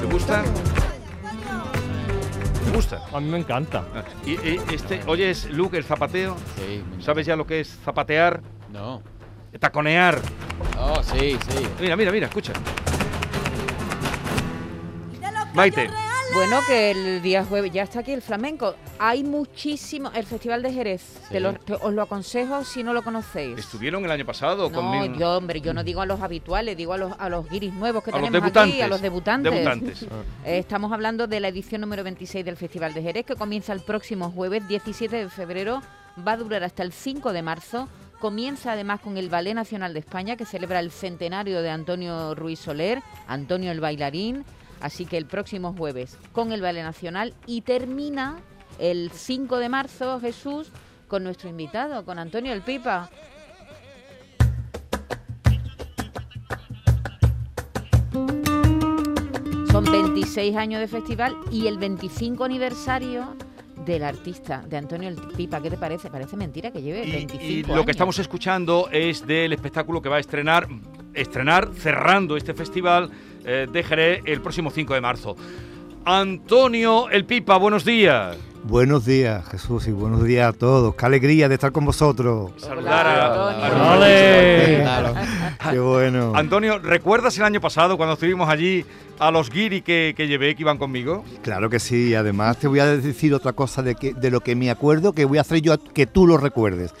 ¿Te gusta? ¿Te gusta? A mí me encanta. Ah, ¿Y, y este, oyes, Luke, el zapateo? Sí. ¿Sabes ya lo que es zapatear? No. Taconear. Oh, sí, sí. Mira, mira, mira, escucha. Maite, Bueno, que el día jueves ya está aquí el flamenco. Hay muchísimo. El Festival de Jerez. Sí. Te lo- te- os lo aconsejo si no lo conocéis. estuvieron el año pasado No, conmigo. yo, hombre, yo no digo a los habituales, digo a los, a los guiris nuevos que a tenemos aquí, a los debutantes. Debutantes. Eh, Estamos hablando de la edición número 26 del Festival de Jerez, que comienza el próximo jueves 17 de febrero, va a durar hasta el 5 de marzo. Comienza además con el Ballet Nacional de España, que celebra el centenario de Antonio Ruiz Soler, Antonio el bailarín. Así que el próximo jueves con el Ballet Nacional y termina el 5 de marzo, Jesús, con nuestro invitado, con Antonio el Pipa. Son 26 años de festival y el 25 aniversario del artista, de Antonio el Pipa. ¿Qué te parece? Parece mentira que lleve Y, 25 y lo años. que estamos escuchando es del espectáculo que va a estrenar, estrenar cerrando este festival eh, de Jerez el próximo 5 de marzo. Antonio El Pipa, buenos días. Buenos días, Jesús, y buenos días a todos. Qué alegría de estar con vosotros. Saludar a, Antonio. Qué bueno. Antonio, ¿recuerdas el año pasado cuando estuvimos allí a los guiri que, que llevé, que iban conmigo? Claro que sí, y además te voy a decir otra cosa de, que, de lo que me acuerdo que voy a hacer yo a- que tú lo recuerdes.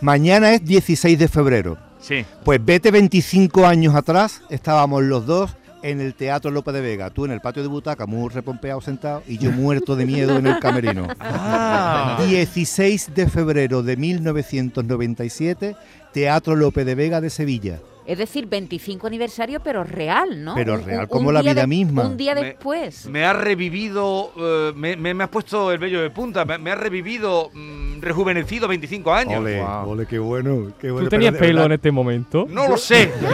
Mañana es 16 de febrero. Sí. Pues vete 25 años atrás, estábamos los dos en el Teatro López de Vega, tú en el patio de butaca, muy repompeado sentado, y yo muerto de miedo en el camerino. Ah. 16 de febrero de 1997, Teatro López de Vega de Sevilla. Es decir, 25 aniversario, pero real, ¿no? Pero Un- real un- como un la vida de- misma. Un día Me- después. Me ha revivido, eh, me, me- me has puesto el vello de punta, me, me ha revivido, mm, rejuvenecido 25 años. Ole, Wow. ole, qué bueno, qué bueno. ¿Tú tenías pelo en este momento? No lo sé. No.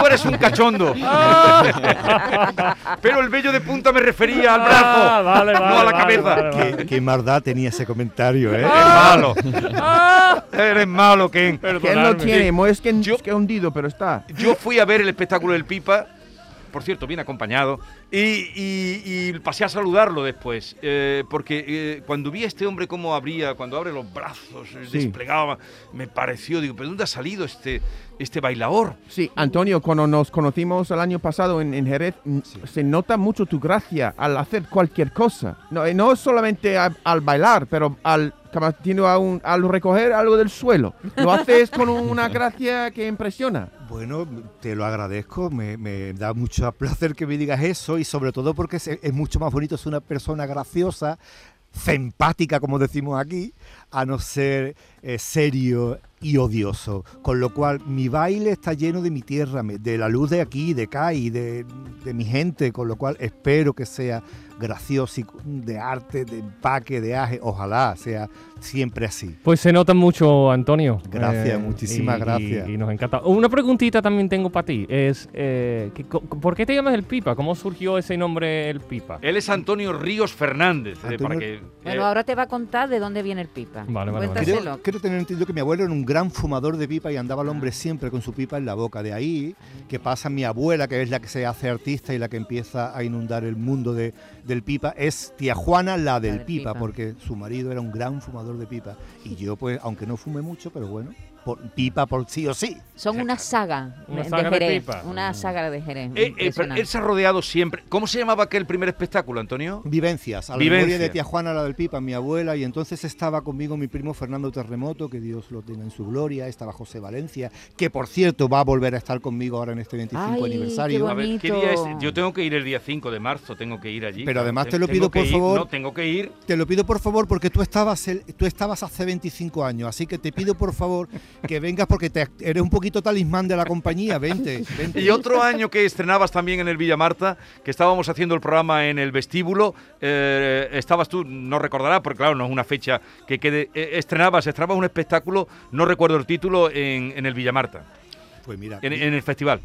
Tú eres un cachondo. Pero el vello de punta me refería al brazo, Ah, vale, no a la vale, cabeza. vale, vale. Qué, qué maldad tenía ese comentario, ¿eh? Eres malo. Eres malo, Ken. Perdonadme. no tiene, mo- es que, Yo- es que pero está. Yo fui a ver el espectáculo del Pipa, por cierto, bien acompañado, y, y- y pasé a saludarlo después, eh, porque eh, cuando vi a este hombre cómo abría, cuando abre los brazos, eh, Sí. desplegaba, me pareció, digo, ¿pero dónde ha salido este, este bailador? Sí, Antonio, cuando nos conocimos el año pasado en, en Jerez, mm, se nota mucho tu gracia al hacer cualquier cosa. No, eh, no solamente a- al bailar, pero al, tiene a un- al recoger algo del suelo. Lo haces con una gracia que impresiona. Bueno, te lo agradezco, me, me da mucho placer que me digas eso y sobre todo porque es, es mucho más bonito ser una persona graciosa, empática, como decimos aquí, a no ser eh, serio y odioso. Con lo cual, mi baile está lleno de mi tierra, de la luz de aquí, de acá y de, de mi gente, con lo cual espero que sea gracioso, y de arte, de empaque, de aje, ojalá sea siempre así. Pues se nota mucho, Antonio. Eh, Gracias, muchísimas y- gracias. Y, y nos encanta. Una preguntita también tengo para ti. Es, eh, ¿por qué te llamas El Pipa? ¿Cómo surgió ese nombre El Pipa? Él es Antonio Ríos Fernández, eh, Antonio- para que... Bueno, eh, ahora te va a contar de dónde viene el pipa. Vale, vale, vale. Creo, creo tener entendido que mi abuelo era un gran fumador de pipa y andaba el hombre siempre con su pipa en la boca. De ahí que pasa mi abuela, que es la que se hace artista y la que empieza a inundar el mundo de- del pipa, es tía Juana la del del pipa, pipa. porque su marido era un gran fumador de pipa. Y yo, pues, aunque no fume mucho, pero bueno, por- pipa por sí o sí. Son una saga, Una de saga de Jerez. pipa. Una saga de Jerez. eh, eh, pero él se ha rodeado siempre... ¿Cómo se llamaba aquel primer espectáculo, Antonio? Vivencias, a la Vivencia. memoria de tía Juana, la del Pipa, mi abuela, y entonces estaba conmigo mi primo Fernando Terremoto, que Dios lo tenga en su gloria, estaba José Valencia, que por cierto va a volver a estar conmigo ahora en este 25 Ay, qué aniversario. A ver, ¿qué día es? Yo tengo que ir el día 5 de marzo, tengo que ir allí. Pero además te lo pido, por ir, favor. No, tengo que ir. Te lo pido por favor porque tú estabas, el- tú estabas hace 25 años, así que te pido por favor que vengas porque te, eres un poquito talismán de la compañía, vente, vente. Y otro año que estrenabas también en el Villa Marta, que estábamos haciendo el programa en el vestíbulo, eh, estabas tú, no recordarás, porque claro, no es una fecha que quede, eh, estrenabas, estrenabas un espectáculo, no recuerdo el título, en, en el Villa Marta, Pues mira, en, en el festival.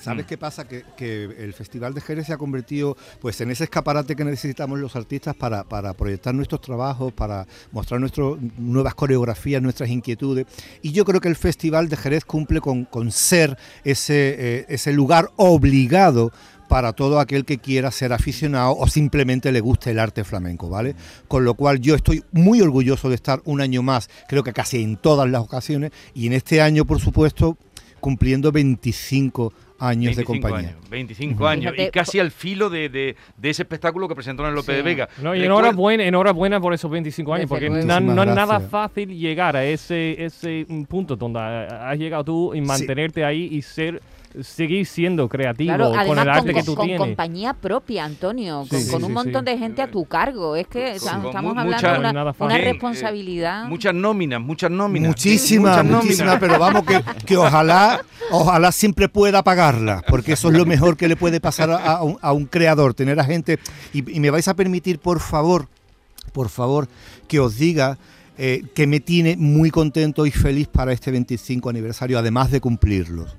¿Sabes Mm. qué pasa? Que, que el Festival de Jerez se ha convertido pues en ese escaparate que necesitamos los artistas para, para proyectar nuestros trabajos, para mostrar nuestro, nuevas coreografías, nuestras inquietudes. Y yo creo que el Festival de Jerez cumple con, con ser ese, eh, ese lugar obligado para todo aquel que quiera ser aficionado o simplemente le guste el arte flamenco, ¿vale? Con lo cual yo estoy muy orgulloso de estar un año más, creo que casi en todas las ocasiones, y en este año, por supuesto, cumpliendo 25 años de 25 compañía. años, 25 años, y casi al filo de, de- de ese espectáculo que presentó en el López Sí. de Vega. No, y enhorabuena, enhorabuena por esos 25 años, porque na- no es nada fácil llegar a ese, ese mm, punto donde ha- has llegado tú y mantenerte ahí y ser seguir siendo creativo Claro, con el arte con, que tú con tienes. compañía propia, Antonio, Sí, con, sí, con sí, un montón sí. de gente a tu cargo. Es que Con- estamos con hablando mucha- de una, fácil. Eh, responsabilidad. muchas nóminas, muchas nóminas. Muchísimas, muchísimas, pero vamos que, que ojalá, ojalá siempre pueda pagarla, porque eso es lo mejor que le puede pasar a, a un, a un creador, tener a gente. Y, y me vais a permitir, por favor, por favor, que os diga eh, que me tiene muy contento y feliz para este 25 aniversario, además de cumplirlos.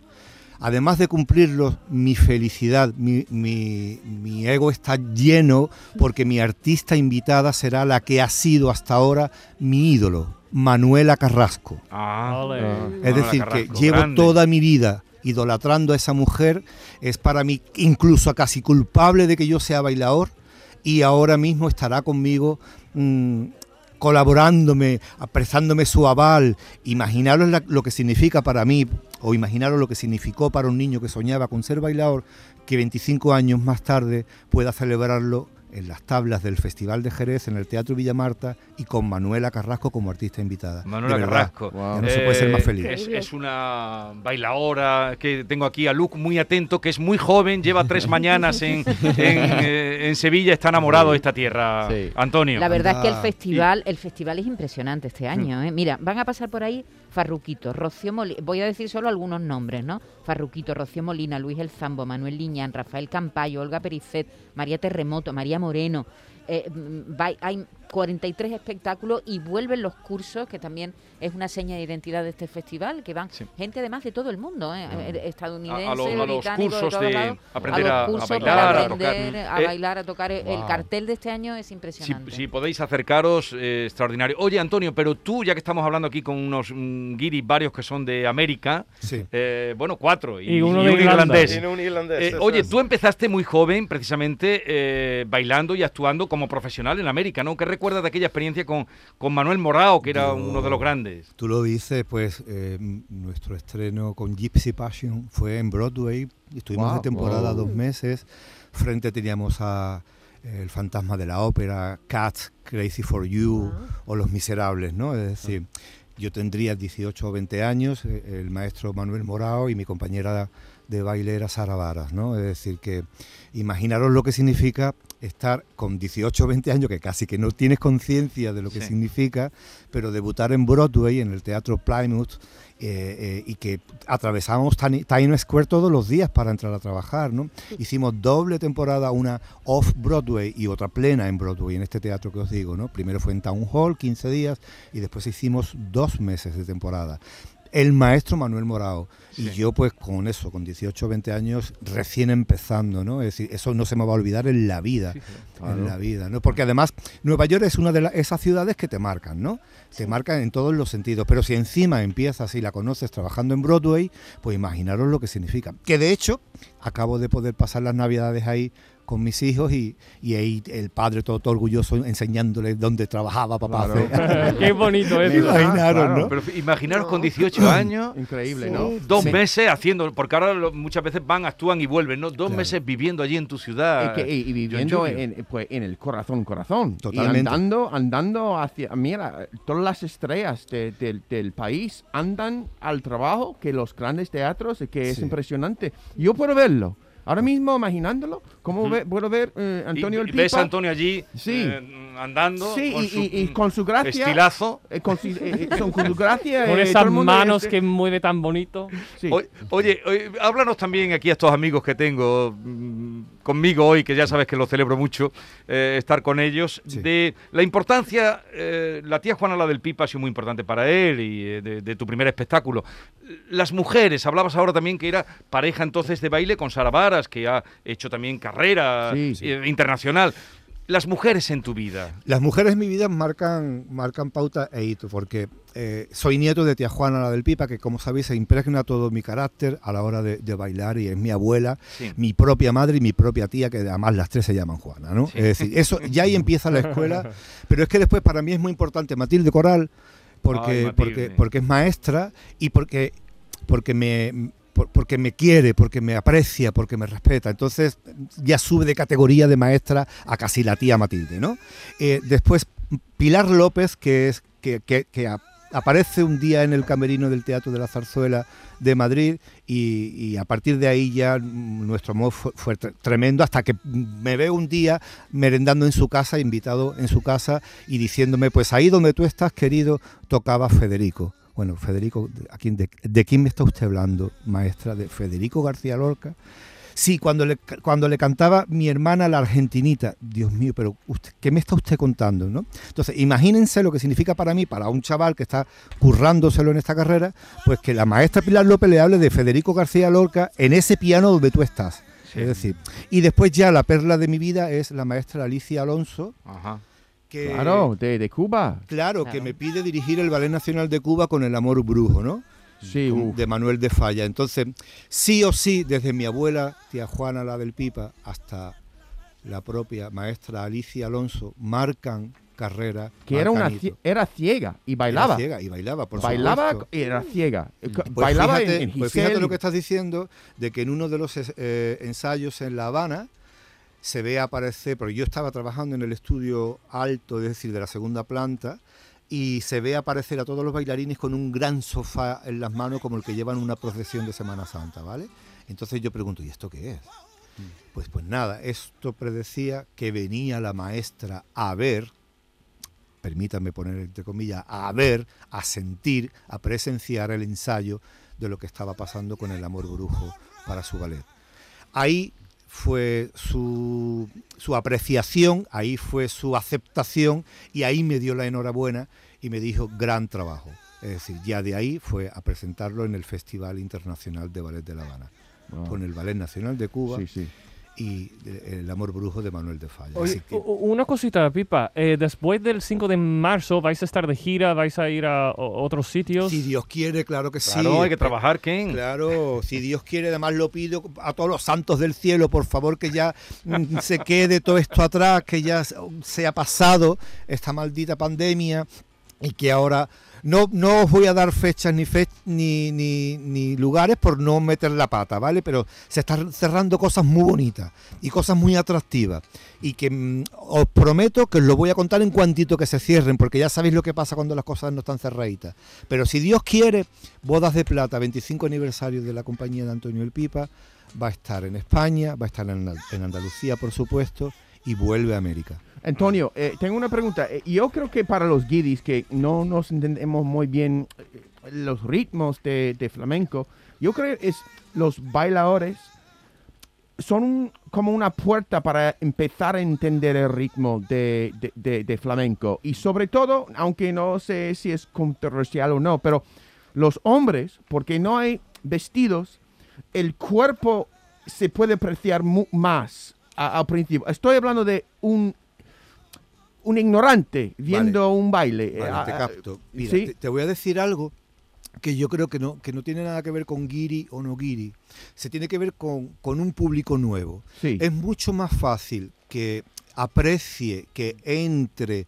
Además de cumplirlos, mi felicidad, mi, mi- mi ego está lleno porque mi artista invitada será la que ha sido hasta ahora mi ídolo, Manuela Carrasco. Ah, Ole. Es Manuela decir, Carrasco, que llevo grande. toda mi vida idolatrando a esa mujer, es para mí incluso casi culpable de que yo sea bailador y ahora mismo estará conmigo mm, colaborándome, prestándome su aval. Imaginaros lo que significa para mí, o imaginaros lo que significó para un niño que soñaba con ser bailador, que 25 años más tarde pueda celebrarlo en las tablas del Festival de Jerez, en el Teatro Villamarta y con Manuela Carrasco como artista invitada. Manuela De verdad, Carrasco. Wow. ya no se puede ser más feliz. Es, es una bailadora que tengo aquí a Luke muy atento, que es muy joven, lleva tres mañanas en, en, eh, en Sevilla, está enamorado de esta tierra, Sí. Antonio. La verdad es que el festival, el festival es impresionante este año. ¿eh? Mira, van a pasar por ahí Farruquito, Rocío Molina, voy a decir solo algunos nombres, ¿no? Farruquito, Rocío Molina, Luis El Zambo, Manuel Liñán, Rafael Campayo, Olga Pericet, María Terremoto, María Moreno. eh, hay 43 espectáculos y vuelven los cursos, que también es una seña de identidad de este festival, que van Sí. gente además de todo el mundo, ¿eh? Eh, estadounidense, A- a los- a los cursos de lados, aprender a- a cursos bailar, para a tocar. aprender, a Eh, bailar, a tocar. El wow. cartel de este año es Si, impresionante. si podéis acercaros, eh, extraordinario. Oye, Antonio, pero tú, ya que estamos hablando aquí con unos mm, guiris varios que son de América, Sí. eh, bueno, cuatro, y, Y uno y de un irlandés. Un. Eh, oye, es. tú empezaste muy joven, precisamente, eh, bailando y actuando como profesional en América, ¿no? ¿Qué recuerdas de aquella experiencia con, con Manuel Morao, que era Yo- uno de los grandes? Tú lo dices, pues eh, nuestro estreno con Gypsy Passion fue en Broadway. Estuvimos de Wow. temporada Wow. dos meses. Frente teníamos a eh, El Fantasma de la Ópera, Cats, Crazy for You o Los Miserables, ¿no? Es decir, yo tendría 18 o 20 años, eh, el maestro Manuel Morao y mi compañera de baile era Sara Varas, ¿no? Es decir, que imaginaros lo que significa estar con 18 o 20 años, que casi que no tienes conciencia de lo que Sí. significa, pero debutar en Broadway, en el Teatro Plymouth, eh, eh, y que atravesábamos Times Square todos los días para entrar a trabajar, ¿no? Hicimos doble temporada, una off-Broadway y otra plena en Broadway, en este teatro que os digo, ¿no? Primero fue en Town Hall, 15 días, y después hicimos dos meses de temporada. El maestro Manuel Morao y yo pues con eso, con 18 o 20 años, recién empezando, ¿no? Es decir, eso no se me va a olvidar en la vida, en la vida, ¿no? Porque además Nueva York es una de la- esas ciudades que te marcan, ¿no? Te marcan en todos los sentidos, pero si encima empiezas y la conoces trabajando en Broadway, pues imaginaros lo que significa. Que de hecho, acabo de poder pasar las navidades ahí con mis hijos y, y ahí el padre todo, todo orgulloso enseñándole dónde trabajaba papá. Claro. Qué bonito eso. imaginaron, claro. ¿no? Pero imaginaros con 18 años, Increíble, ¿no? dos Sí. meses haciendo, porque ahora lo- muchas veces van, actúan y vuelven, ¿no? Dos Claro. meses viviendo allí en tu ciudad. Y, que- y- y viviendo en, pues, en el corazón, corazón. Totalmente. Y andando, andando hacia. Mira, todas las estrellas de- del- del país andan al trabajo que los grandes teatros, que es Sí. impresionante. Yo puedo verlo. Ahora mismo, imaginándolo, ¿cómo ve- puedo ver eh, Antonio y, el ves a? Antonio allí Sí. eh, andando Sí, con y, su, y- y con su gracia. estilazo. eh, con, su- eh, eh, con su gracia. Con eh, esas manos este- que mueve tan bonito. Sí. Oye, oye, oye, háblanos también aquí a estos amigos que tengo mm, conmigo hoy, que ya sabes que lo celebro mucho, eh, estar con ellos, Sí. de la importancia, eh, la tía Juana la del Pipa ha sido muy importante para él y eh, de, de tu primer espectáculo. Las mujeres, hablabas ahora también que era pareja entonces de baile con Sara Varas, que ha hecho también carrera Sí, sí. internacional. Las mujeres en tu vida. Las mujeres en mi vida marcan, marcan pauta e hito, porque eh, soy nieto de tía Juana, la del Pipa, que como sabéis se impregna todo mi carácter a la hora de, de bailar y es mi abuela, Sí. mi propia madre y mi propia tía, que además las tres se llaman Juana, ¿no? Sí. Es decir, eso ya ahí empieza la escuela, pero es que después para mí es muy importante Matilde Coral, Ay, porque, Matilde. porque, porque es maestra y porque, porque me por- porque me quiere, porque me aprecia, porque me respeta. Entonces ya sube de categoría de maestra a casi la tía Matilde, ¿no? Eh, después Pilar López, que es que, aparece un día en el camerino del Teatro de la Zarzuela de Madrid y, a partir de ahí ya nuestro amor fue, fue tre- tremendo hasta que me veo un día merendando en su casa, invitado en su casa y diciéndome, pues ahí donde tú estás, querido, tocaba Federico. Bueno, Federico, ¿a quién- de, de quién me está usted hablando, maestra? ¿De Federico García Lorca? Sí, cuando le, cuando le cantaba mi hermana la argentinita. Dios mío, pero usted, ¿qué me está usted contando? ¿no? Entonces, imagínense lo que significa para mí, para un chaval que está currándoselo en esta carrera, pues que la maestra Pilar López le hable de Federico García Lorca en ese piano donde tú estás. Sí. Es decir, y después ya la perla de mi vida es la maestra Alicia Alonso, Ajá. Que, Claro, de, de Cuba. claro, que me pide dirigir el Ballet Nacional de Cuba con el amor brujo, ¿no? Sí, de Manuel de Falla. Entonces, sí o sí, desde mi abuela, tía Juana la del Pipa, hasta la propia maestra Alicia Alonso, marcan carrera. que era una era ciega y Era bailaba. ciega y bailaba, por bailaba supuesto. y era ciega. Eh, Pues bailaba fíjate, en, en pues fíjate lo que estás diciendo, de que en uno de los eh, ensayos en La Habana se ve aparecer, porque yo estaba trabajando en el estudio alto, es decir, de la segunda planta, y se ve aparecer a todos los bailarines con un gran sofá en las manos como el que llevan una procesión de Semana Santa, ¿vale? Entonces yo pregunto, ¿y esto qué es? Pues pues nada, esto predecía que venía la maestra a ver, permítanme poner entre comillas, a ver, a sentir, a presenciar el ensayo de lo que estaba pasando con el amor brujo para su ballet. Ahí fue su, su apreciación, ahí fue su aceptación y ahí me dio la enhorabuena y me dijo gran trabajo. Es decir, ya de ahí fue a presentarlo en el Festival Internacional de Ballet de La Habana, Wow. con el Ballet Nacional de Cuba Sí, sí. Y El Amor Brujo de Manuel de Falla. Oye, que- una cosita, Pipa. eh, después del 5 de marzo, ¿vais a estar de gira? ¿Vais a ir a otros sitios? si Dios quiere, claro que sí. Claro, hay que trabajar, Ken. Claro, si Dios quiere, además lo pido a todos los santos del cielo, por favor, que ya mm, se quede todo esto atrás, que ya se ha pasado esta maldita pandemia y que ahora no, no os voy a dar fechas ni, fe- ni, ni, ni lugares por no meter la pata, ¿vale? Pero se están cerrando cosas muy bonitas y cosas muy atractivas y que mm, os prometo que os lo voy a contar en cuantito que se cierren, porque ya sabéis lo que pasa cuando las cosas no están cerraditas. Pero si Dios quiere, Bodas de Plata, 25 aniversario de la compañía de Antonio El Pipa, va a estar en España, va a estar en, en Andalucía, por supuesto, y vuelve a América. Antonio, eh, tengo una pregunta. Eh, yo creo que para los guiris que no nos entendemos muy bien eh, los ritmos de, flamenco, yo creo que es los bailadores son como una puerta para empezar a entender el ritmo de, flamenco. Y sobre todo, aunque no sé si es controversial o no, pero los hombres, porque no hay vestidos, el cuerpo se puede apreciar más a- al principio. Estoy hablando de un, un ignorante viendo un baile. Vale, Eh, te ah, capto. Mira, sí. te, te voy a decir algo que yo creo que no, que no tiene nada que ver con guiri o no guiri. Se tiene que ver con, con un público nuevo. sí. Es mucho más fácil que aprecie, que entre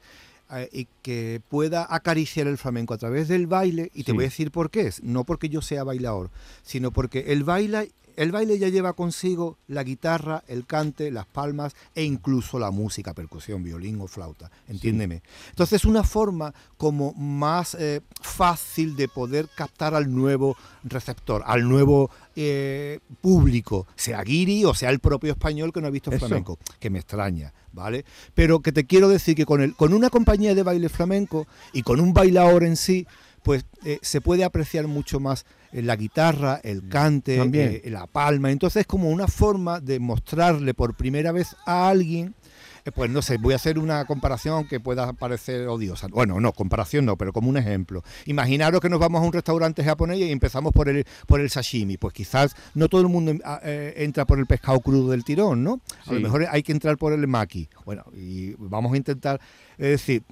eh, y que pueda acariciar el flamenco a través del baile, y te Sí. voy a decir por qué es. No porque yo sea bailador, sino porque el baile, el baile ya lleva consigo la guitarra, el cante, las palmas e incluso la música, percusión, violín o flauta, entiéndeme. Entonces es una forma como más eh, fácil de poder captar al nuevo receptor, al nuevo eh, público, sea guiri o sea el propio español que no ha visto Eso. flamenco, que me extraña, ¿vale? Pero que te quiero decir que con, el, con una compañía de baile flamenco y con un bailador en sí, pues eh, se puede apreciar mucho más eh, la guitarra, el cante, eh, la palma. Entonces es como una forma de mostrarle por primera vez a alguien, pues no sé, voy a hacer una comparación que pueda parecer odiosa. Bueno, no, comparación no, pero como un ejemplo. Imaginaros que nos vamos a un restaurante japonés y empezamos por el, por el sashimi. Pues quizás no todo el mundo ah, eh, entra por el pescado crudo del tirón, ¿no? A lo mejor hay que entrar por el maki. Bueno, y vamos a intentar, es decir,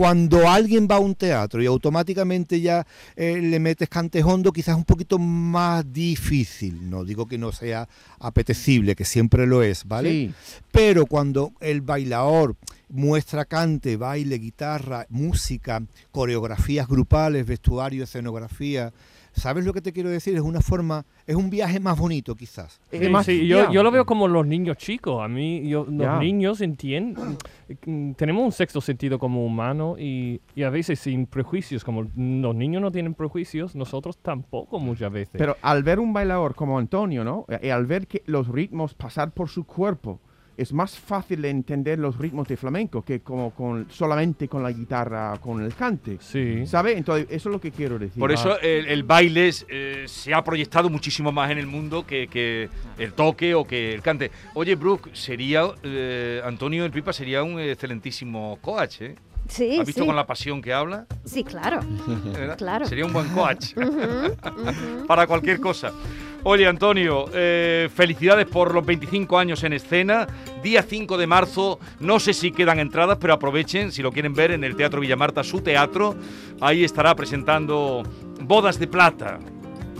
cuando alguien va a un teatro y automáticamente ya eh, le metes cantejondo, quizás es un poquito más difícil. No digo que no sea apetecible, que siempre lo es, ¿vale? Sí. Pero cuando el bailador muestra cante, baile, guitarra, música, coreografías grupales, vestuario, escenografía, ¿sabes lo que te quiero decir? Es una forma, es un viaje más bonito quizás. Sí, más- sí, yo, yo lo veo como los niños chicos. A mí, yo, los Ya. niños entienden, mm, tenemos un sexto sentido como humano y, y a veces sin prejuicios, como los niños no tienen prejuicios, nosotros tampoco muchas veces. Pero al ver un bailador como Antonio, ¿no? Y al ver que los ritmos pasar por su cuerpo, es más fácil de entender los ritmos de flamenco que como con solamente con la guitarra, con el cante. sí. ¿Sabe? Entonces, eso es lo que quiero decir. Por eso el, el baile es, eh, se ha proyectado muchísimo más en el mundo que, que el toque o que el cante. Oye, Brooke, sería, eh, Antonio el Pipa sería un excelentísimo coach, ¿eh? Sí, ¿Has visto sí. con la pasión que habla? Sí, claro. Claro. Sería un buen coach para cualquier cosa. Oye, Antonio, eh, felicidades por los 25 años en escena. Día 5 de marzo, no sé si quedan entradas, pero aprovechen, si lo quieren ver, en el Teatro Villamarta, su teatro. Ahí estará presentando Bodas de Plata.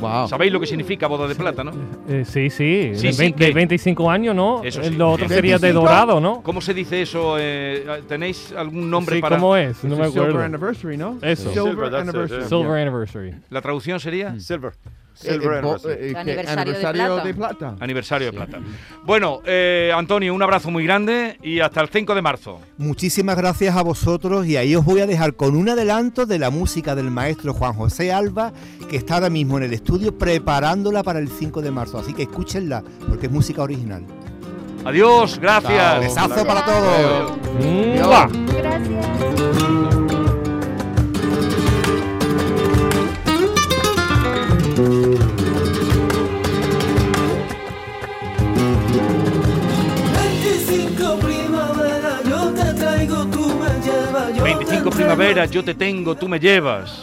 Wow. ¿Sabéis lo que significa Bodas de Plata, no? Eh, sí, sí, Sí, de, sí, vein- que- de 25 años, ¿no? Eso Eh, sí. Lo otro ¿De sería de 25? dorado, ¿no? ¿Cómo se dice eso? Eh, ¿Tenéis algún nombre sí, para...? ¿cómo es? No me el Silver acuerdo. Anniversary, ¿no? Eso. Silver, Silver, that's it, Anniversary. yeah. Silver Anniversary. ¿La traducción sería? Silver. Eh, Silver eh, eh. Aniversario de plata. de plata. Aniversario de Plata. Bueno, eh, Antonio, un abrazo muy grande y hasta el 5 de marzo. Muchísimas gracias a vosotros y ahí os voy a dejar con un adelanto de la música del maestro Juan José Alba, que está ahora mismo en el estudio preparándola para el 5 de marzo. Así que escúchenla, porque es música original. Adiós, gracias. Besazo para todos. Gracias. Primavera, yo te tengo, tú me llevas.